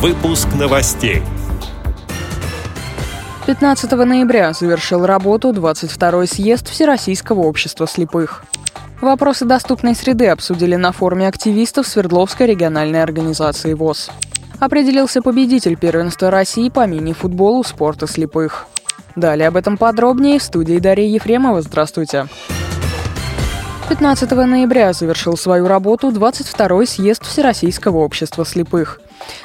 Выпуск новостей. 15 ноября завершил работу 22-й съезд Всероссийского общества слепых. Вопросы доступной среды обсудили на форуме активистов Свердловской региональной организации ВОЗ. Определился победитель первенства России по мини-футболу спорта слепых. Далее об этом подробнее в студии Дарья Ефремова. Здравствуйте. 15 ноября завершил свою работу 22-й съезд Всероссийского общества слепых.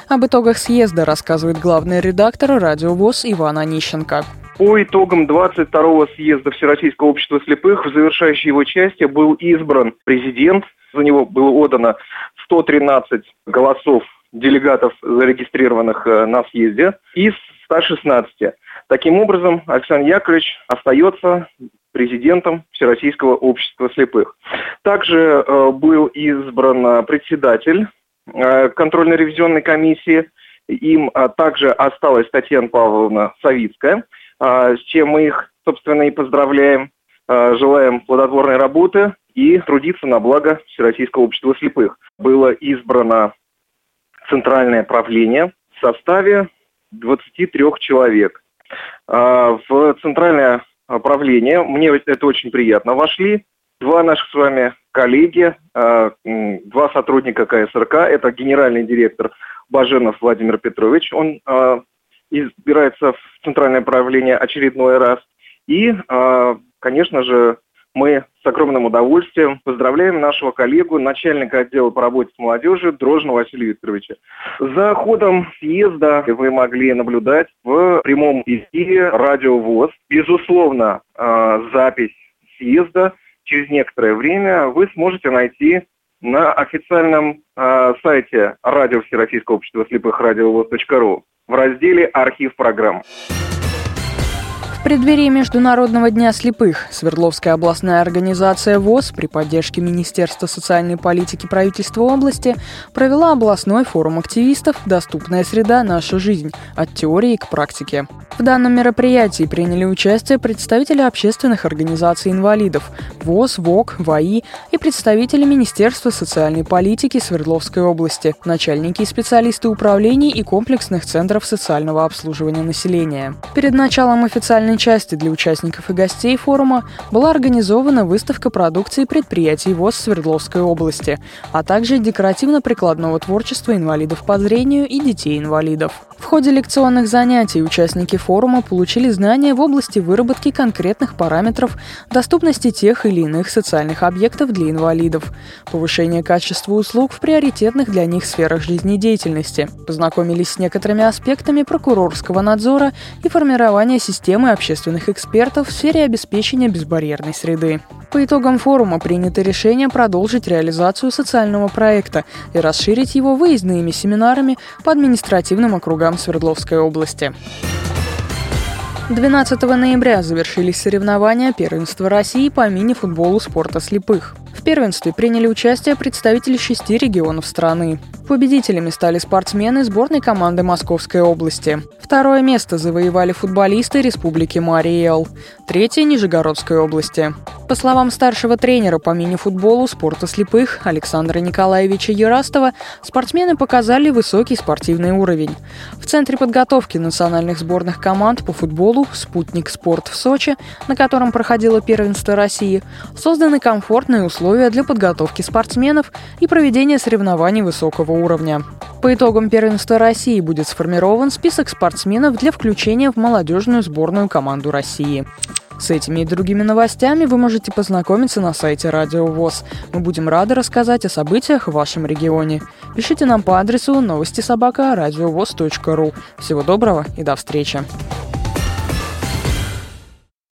Об итогах съезда рассказывает главный редактор радио ВОЗ Иван Онищенко. По итогам 22-го съезда Всероссийского общества слепых в завершающей его части был избран президент. За него было отдано 113 голосов делегатов, зарегистрированных э, на съезде, из 116. Таким образом, Александр Яковлевич остается президентом Всероссийского общества слепых. Также э, был избран председатель э, контрольно-ревизионной комиссии. Им э, также осталась Татьяна Павловна Савицкая, э, с чем мы их, собственно, и поздравляем. Э, желаем плодотворной работы и трудиться на благо Всероссийского общества слепых. Было избрано центральное правление в составе 23 человек. Э, в центральное правления. Мне это очень приятно. Вошли два наших с вами коллеги, а, два сотрудника КСРК. Это генеральный директор Баженов Владимир Петрович. Он а, избирается в центральное правление очередной раз. И, а, конечно же, мы с огромным удовольствием поздравляем нашего коллегу, начальника отдела по работе с молодежью Дрожна Василия Викторовича. За ходом съезда вы могли наблюдать в прямом эфире радио ВОЗ. Безусловно, запись съезда через некоторое время вы сможете найти на официальном э, сайте радио Всероссийского общества слепых радиовоз.ру в разделе «Архив программ» преддверии Международного дня слепых Свердловская областная организация ВОЗ при поддержке Министерства социальной политики правительства области провела областной форум активистов «Доступная среда. Наша жизнь. От теории к практике». В данном мероприятии приняли участие представители общественных организаций инвалидов ВОЗ, ВОК, ВАИ и представители Министерства социальной политики Свердловской области, начальники и специалисты управлений и комплексных центров социального обслуживания населения. Перед началом официальной официальной части для участников и гостей форума была организована выставка продукции предприятий ВОЗ Свердловской области, а также декоративно-прикладного творчества инвалидов по зрению и детей-инвалидов. В ходе лекционных занятий участники форума получили знания в области выработки конкретных параметров доступности тех или иных социальных объектов для инвалидов, повышения качества услуг в приоритетных для них сферах жизнедеятельности, познакомились с некоторыми аспектами прокурорского надзора и формирования системы общественных экспертов в сфере обеспечения безбарьерной среды. По итогам форума принято решение продолжить реализацию социального проекта и расширить его выездными семинарами по административным округам Свердловской области. 12 ноября завершились соревнования первенства России по мини-футболу спорта слепых. В первенстве приняли участие представители шести регионов страны. Победителями стали спортсмены сборной команды Московской области. Второе место завоевали футболисты Республики Мариэл. Третье – Нижегородской области. По словам старшего тренера по мини-футболу спорта слепых Александра Николаевича Ярастова, спортсмены показали высокий спортивный уровень. В Центре подготовки национальных сборных команд по футболу «Спутник спорт» в Сочи, на котором проходило первенство России, созданы комфортные условия для подготовки спортсменов и проведения соревнований высокого уровня. По итогам первенства России будет сформирован список спортсменов для включения в молодежную сборную команду России. С этими и другими новостями вы можете познакомиться на сайте Радио ВОЗ. Мы будем рады рассказать о событиях в вашем регионе. Пишите нам по адресу новости собака ру. Всего доброго и до встречи.